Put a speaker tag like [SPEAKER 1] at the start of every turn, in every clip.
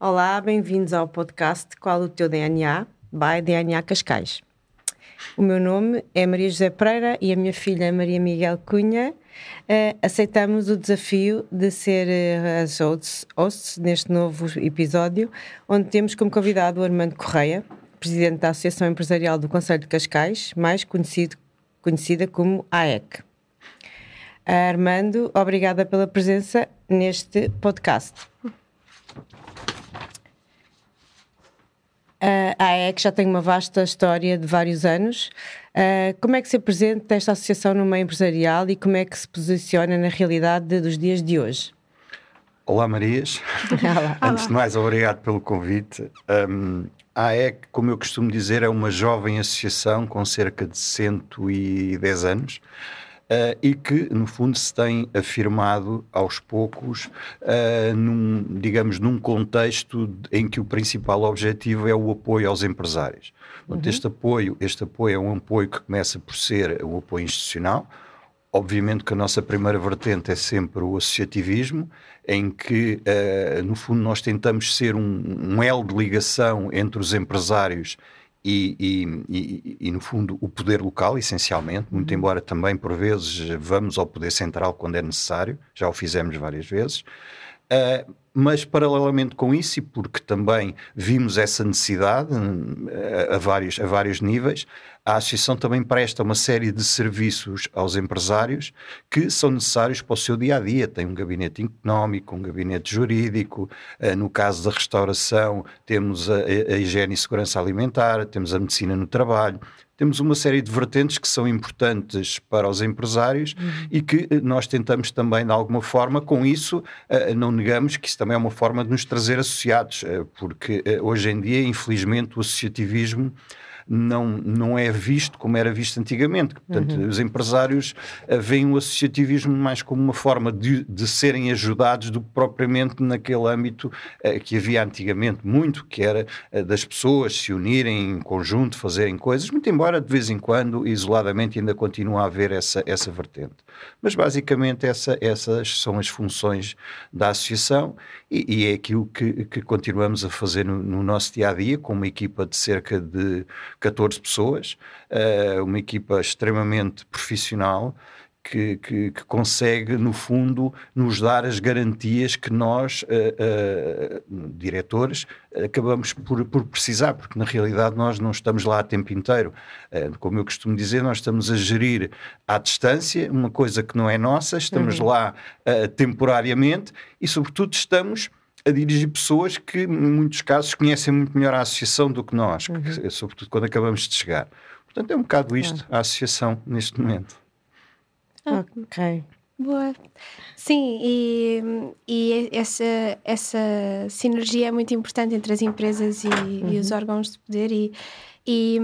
[SPEAKER 1] Olá, bem-vindos ao podcast Qual o teu DNA? by DNA Cascais. O meu nome é Maria José Pereira e a minha filha Maria Miguel Cunha. Uh, aceitamos o desafio de ser uh, as hosts neste novo episódio, onde temos como convidado o Armando Correia, presidente da Associação Empresarial do Conselho de Cascais, mais conhecido, conhecida como AEC. Armando, obrigada pela presença neste podcast. A AEC já tem uma vasta história de vários anos. Como é que se apresenta esta associação no meio empresarial e como é que se posiciona na realidade dos dias de hoje?
[SPEAKER 2] Olá, Marias. Olá. Antes de mais, obrigado pelo convite. Um, a AEC, como eu costumo dizer, é uma jovem associação com cerca de 110 anos uh, e que, no fundo, se tem afirmado aos poucos, uh, num, digamos, num contexto em que o principal objetivo é o apoio aos empresários. Portanto, uhum. este, apoio, este apoio é um apoio que começa por ser o apoio institucional, Obviamente que a nossa primeira vertente é sempre o associativismo, em que, uh, no fundo, nós tentamos ser um, um elo de ligação entre os empresários e, e, e, e, no fundo, o poder local, essencialmente, muito uhum. embora também, por vezes, vamos ao poder central quando é necessário, já o fizemos várias vezes. Uh, mas, paralelamente com isso, e porque também vimos essa necessidade uh, a, vários, a vários níveis, a Associação também presta uma série de serviços aos empresários que são necessários para o seu dia a dia. Tem um gabinete económico, um gabinete jurídico, uh, no caso da restauração, temos a, a higiene e segurança alimentar, temos a medicina no trabalho, temos uma série de vertentes que são importantes para os empresários uhum. e que eh, nós tentamos também, de alguma forma, com isso, uh, não negamos que isso também é uma forma de nos trazer associados, uh, porque uh, hoje em dia, infelizmente, o associativismo não, não é visto como era visto antigamente. Portanto, uhum. os empresários uh, veem o associativismo mais como uma forma de, de serem ajudados do que propriamente naquele âmbito uh, que havia antigamente muito, que era uh, das pessoas se unirem em conjunto, fazerem coisas, muito embora de vez em quando, isoladamente, ainda continua a haver essa, essa vertente. Mas basicamente essa, essas são as funções da associação e, e é aquilo que, que continuamos a fazer no, no, nosso dia a dia, com uma equipa de cerca de 14 pessoas, uh, uma equipa extremamente profissional. Que, que, que, consegue, no fundo, nos dar as garantias que nós, uh, uh, diretores, acabamos por, por, precisar, porque na realidade nós não estamos lá a tempo inteiro. Uh, como eu costumo dizer, nós estamos a gerir à distância uma coisa que não é nossa, estamos uhum. lá temporariamente e, sobretudo, estamos a dirigir pessoas que, em muitos casos, conhecem muito melhor a associação do que nós, uhum. que, sobretudo quando acabamos de chegar. Portanto, é um bocado isto, a associação, neste momento.
[SPEAKER 1] Ah, ok.
[SPEAKER 3] Boa. Sim, e, e essa, essa sinergia é muito importante entre as empresas e, uhum. e os órgãos de poder e, e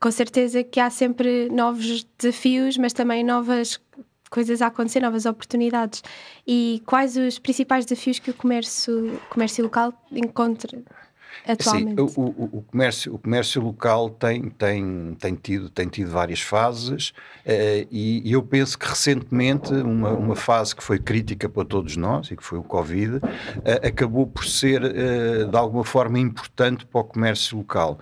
[SPEAKER 3] com certeza que há sempre novos desafios, mas também novas coisas a acontecer, novas oportunidades. E quais os principais desafios que o comércio, comércio local encontra atualmente?
[SPEAKER 2] Sim, o, o, o, comércio, o comércio local tem, tem, tem, tido, tem tido várias fases uh, e, e, eu penso que recentemente uma, uma fase que foi crítica para todos nós e que foi o Covid uh, acabou por ser uh, de alguma forma importante para o comércio local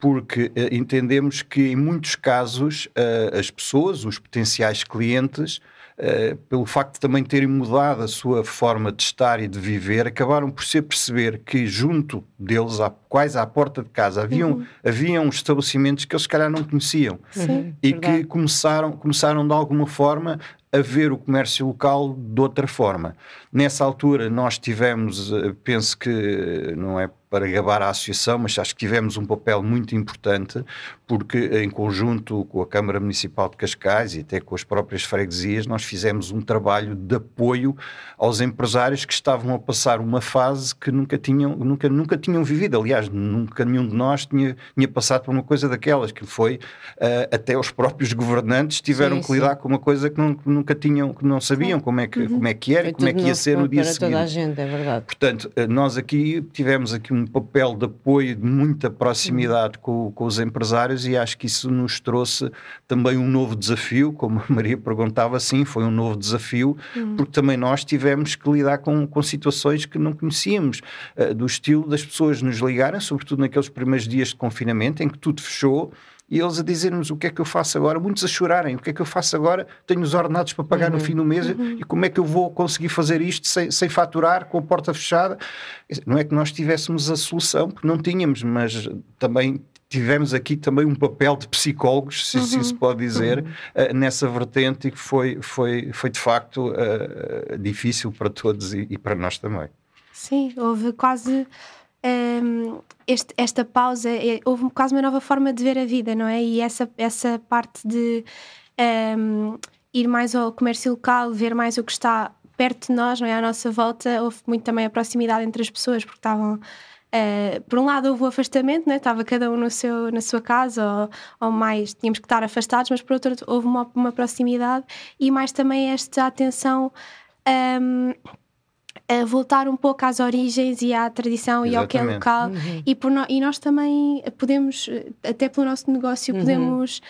[SPEAKER 2] porque uh, entendemos que em muitos casos uh, as pessoas, os potenciais clientes, uh, pelo facto de também terem mudado a sua forma de estar e de viver, acabaram por se perceber que junto deles, à, quase à porta de casa, haviam, uhum. haviam estabelecimentos que eles se calhar não conheciam
[SPEAKER 3] Sim,
[SPEAKER 2] e verdade. que começaram, começaram de alguma forma a ver o comércio local de outra forma. Nessa altura nós tivemos, penso que não é para gabar a associação, mas acho que tivemos um papel muito importante, porque em conjunto com a Câmara Municipal de Cascais e até com as próprias freguesias, nós fizemos um trabalho de apoio aos empresários que estavam a passar uma fase que nunca tinham, nunca, nunca tinham vivido. Aliás, nunca nenhum de nós tinha, tinha passado por uma coisa daquelas, que foi uh, até os próprios governantes tiveram sim, que lidar sim. com uma coisa que não, nunca tinham, que não sabiam como é que, uhum. como é que era, e como é que ia ser no dia seguinte.
[SPEAKER 1] Toda a gente, é verdade.
[SPEAKER 2] Portanto, eh, nós aqui tivemos aqui um papel de apoio, de muita proximidade com, com, os empresários e acho que isso nos trouxe também um novo desafio, como a Maria perguntava, sim, foi um novo desafio, uhum. porque também nós tivemos que lidar com, com situações que não conhecíamos, uh, do estilo das pessoas nos ligarem, sobretudo naqueles primeiros dias de confinamento em que tudo fechou e eles a dizer-nos o que é que eu faço agora, muitos a chorarem, o que é que eu faço agora, tenho os ordenados para pagar uhum. no fim do mês uhum. e como é que eu vou conseguir fazer isto sem, sem faturar, com a porta fechada? Não é que nós tivéssemos a solução, porque não tínhamos, mas também tivemos aqui também um papel de psicólogos, se assim se pode dizer, uhum. uh, nessa vertente e que foi, foi, foi de facto uh, difícil para todos e, e, para nós também.
[SPEAKER 3] Sim, houve quase um, este, esta pausa, é, houve quase uma nova forma de ver a vida, não é? E essa, essa parte de um, ir mais ao comércio local, ver mais o que está perto de nós, não é? À nossa volta, houve muito também a proximidade entre as pessoas, porque estavam. Uh, por um lado houve o afastamento, né? estava cada um no seu, na sua casa ou, ou, mais, tínhamos que estar afastados, mas por outro houve uma, uma proximidade e mais também esta atenção um, a voltar um pouco às origens e à tradição Exatamente. e ao que é local uhum. e, por no, e nós também podemos até pelo nosso negócio uhum. podemos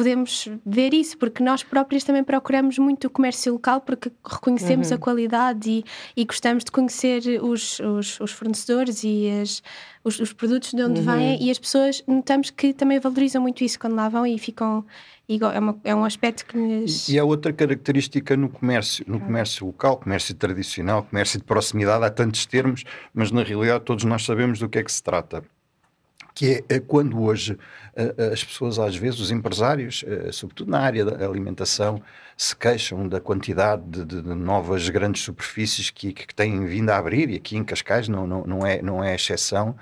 [SPEAKER 3] podemos ver isso porque nós próprios também procuramos muito o comércio local porque reconhecemos uhum. a qualidade e, e, gostamos de conhecer os, os, os fornecedores e as, os, os, produtos de onde uhum. vêm e as pessoas notamos que também valorizam muito isso quando lá vão e ficam é, uma, é um aspecto que nos...
[SPEAKER 2] E há outra característica no comércio, no comércio local, comércio tradicional, comércio de proximidade, há tantos termos, mas na realidade todos nós sabemos do que é que se trata que é, é quando hoje as pessoas, às vezes, os empresários, sobretudo na área da alimentação, se queixam da quantidade de, de, de novas grandes superfícies que, que, têm vindo a abrir, e aqui em Cascais não, não, não, é, não é exceção.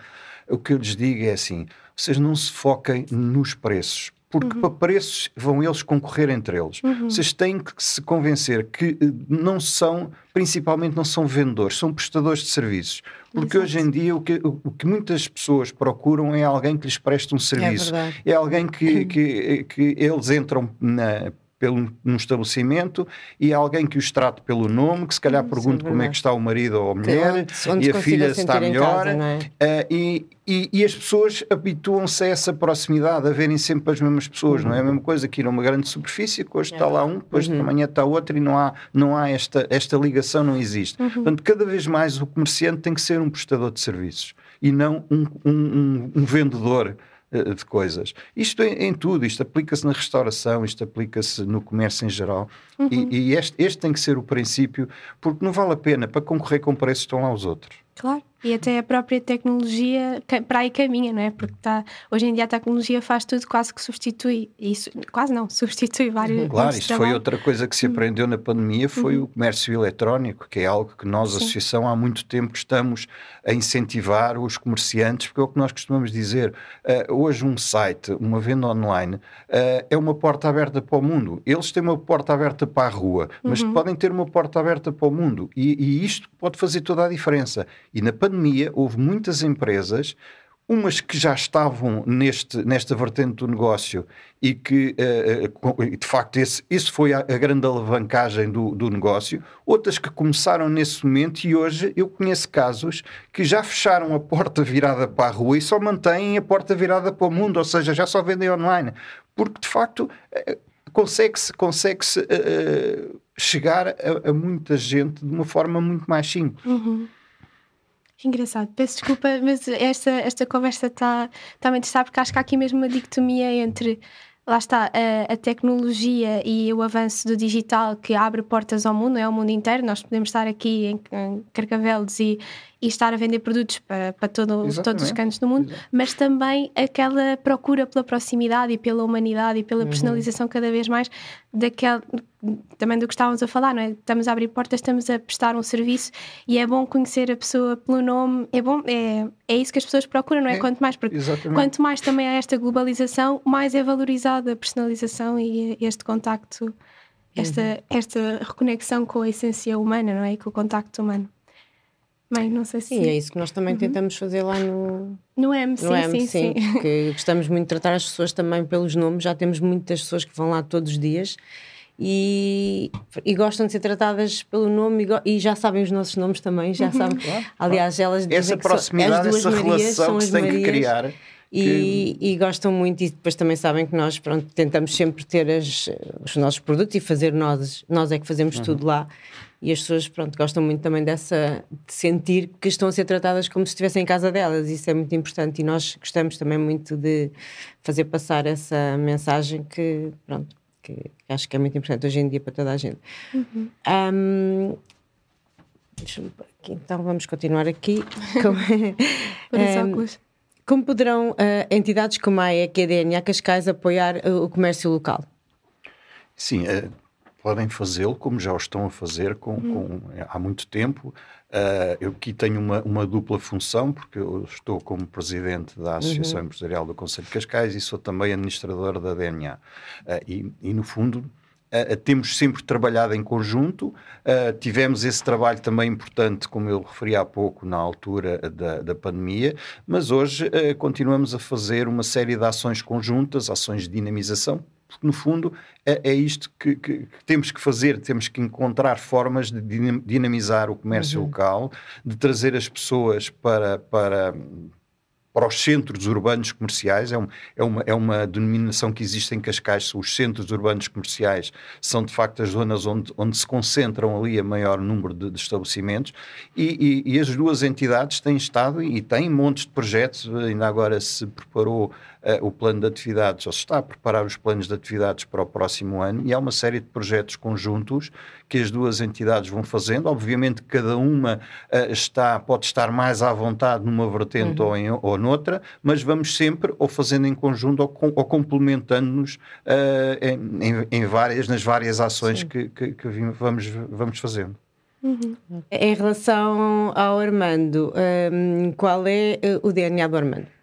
[SPEAKER 2] O que eu lhes digo é assim: vocês não se foquem nos preços, porque uhum. para preços vão eles concorrer entre eles. Uhum. Vocês têm que se convencer que eh, não são, principalmente não são vendedores, são prestadores de serviços. Porque Exato. hoje em dia o que, o que muitas pessoas procuram é alguém que lhes preste um serviço. É, é alguém que, que, que eles entram na pelo, num estabelecimento e alguém que os trate pelo nome, que se calhar pergunte como é que está o marido ou a mulher onde, onde e a filha está melhor. Casa, é? uh, e, e, e, as pessoas habituam-se a essa proximidade, a verem sempre as mesmas pessoas, uhum. não é a mesma coisa que ir a uma grande superfície, que hoje é. está lá um, depois uhum. de amanhã está outro e não há, não há esta, esta ligação, não existe. Uhum. Portanto, cada vez mais o comerciante tem que ser um prestador de serviços e não um, um, um, um vendedor de coisas. Isto em, em tudo, isto aplica-se na restauração, isto aplica-se no comércio em geral. Uhum. E, e este, este, tem que ser o princípio, porque não vale a pena, para concorrer com preços estão lá os outros.
[SPEAKER 3] Claro. E até a própria tecnologia para aí caminha, não é? Porque tá, hoje em dia a tecnologia faz tudo, quase que substitui, isso, quase não, substitui vários.
[SPEAKER 2] Claro, isto foi outra coisa que se uhum. aprendeu na pandemia, foi uhum. o comércio eletrónico, que é algo que nós, Sim. associação, há muito tempo estamos a incentivar os comerciantes, porque é o que nós costumamos dizer. Uh, hoje, um site, uma venda online, uh, é uma porta aberta para o mundo. Eles têm uma porta aberta para a rua, mas uhum. podem ter uma porta aberta para o mundo. E, e isto pode fazer toda a diferença. E na pandemia houve muitas empresas, umas que já estavam neste, nesta vertente do negócio e que, uh, de facto, esse, isso foi a, grande alavancagem do, do negócio, outras que começaram nesse momento e hoje eu conheço casos que já fecharam a porta virada para a rua e só mantêm a porta virada para o mundo, ou seja, já só vendem online, porque de facto uh, consegue-se consegue -se, uh, chegar a, a, muita gente de uma forma muito mais simples.
[SPEAKER 3] Uhum. Engraçado, peço desculpa, mas esta, esta conversa está tá muito interessada porque acho que há aqui mesmo uma dicotomia entre lá está a, a, tecnologia e o avanço do digital que abre portas ao mundo, é ao mundo inteiro. Nós podemos estar aqui em, em Carcavelos e, e estar a vender produtos para, para todo, todos os cantos do mundo, Exato. mas também aquela procura pela proximidade e pela humanidade e pela uhum. personalização cada vez mais daquele, também do que estávamos a falar, não é? Estamos a abrir portas, estamos a prestar um serviço e é bom conhecer a pessoa pelo nome, é bom, é, é isso que as pessoas procuram, não é? é quanto mais, porque exatamente. quanto mais também há esta globalização, mais é valorizada a personalização e este contacto, esta, uhum. esta reconexão com a essência humana, não é? E com o contacto humano. Bem, não sei se.
[SPEAKER 1] Sim, é isso que nós também uhum. tentamos fazer lá no.
[SPEAKER 3] No M, sim, no M, sim, sim. sim.
[SPEAKER 1] Porque gostamos muito de tratar as pessoas também pelos nomes. Já temos muitas pessoas que vão lá todos os dias e, e gostam de ser tratadas pelo nome e, e, já sabem os nossos nomes também, já sabem. Claro, Aliás, elas dizem
[SPEAKER 2] essa proximidade,
[SPEAKER 1] que
[SPEAKER 2] são, as duas
[SPEAKER 1] Marias
[SPEAKER 2] relação
[SPEAKER 1] são
[SPEAKER 2] que
[SPEAKER 1] as
[SPEAKER 2] se tem
[SPEAKER 1] Marias,
[SPEAKER 2] que criar.
[SPEAKER 1] E, e, gostam muito, e depois também sabem que nós pronto, tentamos sempre ter as, os nossos produtos e fazer nós, nós é que fazemos uhum. tudo lá. E as pessoas pronto, gostam muito também dessa de sentir que estão a ser tratadas como se estivessem em casa delas. Isso é muito importante e nós gostamos também muito de fazer passar essa mensagem que, pronto, que acho que é muito importante hoje em dia para toda a gente. Uhum. Um, então vamos continuar aqui. Com, um, como poderão uh, entidades como a EEC e a DNA Cascais apoiar uh, o comércio local?
[SPEAKER 2] Sim, uh, podem fazê-lo como já o estão a fazer com, hum. com há muito tempo. eu aqui tenho uma, uma, dupla função, porque eu estou como presidente da Associação uhum. Empresarial do Conselho de Cascais e sou também administrador da DNA. E, e, no fundo, Uh, temos sempre trabalhado em conjunto, uh, tivemos esse trabalho também importante, como eu referi há pouco, na altura da, da pandemia, mas hoje uh, continuamos a fazer uma série de ações conjuntas, ações de dinamização, porque no fundo é, é isto que, que, que, temos que fazer, temos que encontrar formas de dinamizar o comércio uhum. local, de trazer as pessoas para, para para os centros urbanos comerciais, é, um, é, uma, é uma denominação que existe em Cascais, os centros urbanos comerciais são de facto as zonas onde, onde se concentram ali a maior número de, de estabelecimentos. E, e, e, as duas entidades têm estado e têm montes de projetos, ainda agora se preparou uh, o plano de atividades, ou se está a preparar os planos de atividades para o próximo ano, e há uma série de projetos conjuntos que as duas entidades vão fazendo. Obviamente, cada uma uh, está, pode estar mais à vontade numa vertente uhum. ou, em, ou noutra, mas vamos sempre ou fazendo em conjunto ou, com, ou complementando-nos uh, em, em, várias, nas várias ações que, que, que, vamos, vamos fazendo.
[SPEAKER 1] Uhum. Em relação ao Armando, um, qual é o DNA do Armando?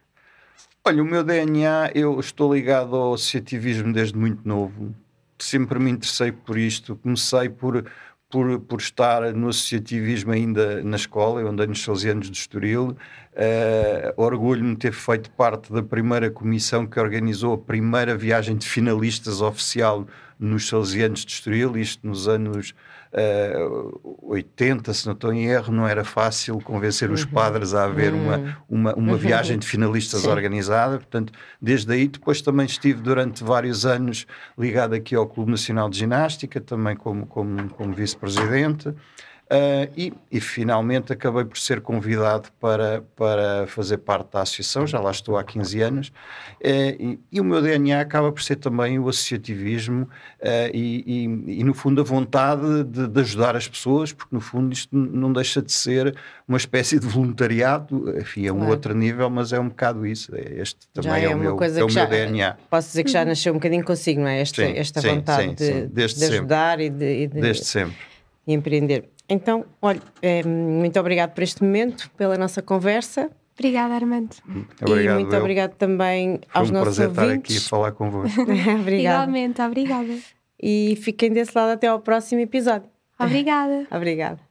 [SPEAKER 2] Olha, o meu DNA, eu estou ligado ao associativismo desde muito novo. Sempre me interessei por isto. Comecei por, por, por estar no associativismo ainda na escola, eu andei nos 12 anos de Estoril. Uh, Orgulho-me de ter feito parte da primeira comissão que organizou a primeira viagem de finalistas oficial nos Salesianos de Estoril, isto nos anos uh, eh, 80, se não estou em erro, não era fácil convencer os uhum. padres a haver uhum. uma, uma, uma uhum. viagem de finalistas Sim. organizada. Portanto, desde aí, depois também estive durante vários anos ligado aqui ao Clube Nacional de Ginástica, também como, como, como vice-presidente. Uh, e, e, finalmente acabei por ser convidado para, para fazer parte da associação, já lá estou há 15 anos, uh, e, e, o meu DNA acaba por ser também o associativismo uh, e, e, no fundo a vontade de, de, ajudar as pessoas, porque no fundo isto não deixa de ser uma espécie de voluntariado, enfim, é um claro. outro nível, mas é um bocado isso, é, este também é, é, o meu, é o meu DNA.
[SPEAKER 1] Posso dizer que já nasceu um bocadinho consigo, não é? Esta, sim, esta sim, vontade sim, de, de, ajudar e de, de,
[SPEAKER 2] Desde sempre.
[SPEAKER 1] empreender. Então, olha, é, muito obrigado por este momento, pela nossa conversa.
[SPEAKER 3] Obrigada, Armando.
[SPEAKER 2] Obrigado,
[SPEAKER 1] e muito
[SPEAKER 2] eu.
[SPEAKER 1] obrigado também
[SPEAKER 2] Foi
[SPEAKER 1] aos
[SPEAKER 2] um
[SPEAKER 1] nossos
[SPEAKER 2] prazer
[SPEAKER 1] ouvintes.
[SPEAKER 2] estar aqui a falar convosco.
[SPEAKER 1] obrigada.
[SPEAKER 3] Igualmente, obrigada.
[SPEAKER 1] E fiquem desse lado até ao próximo episódio.
[SPEAKER 3] Obrigada.
[SPEAKER 1] obrigada.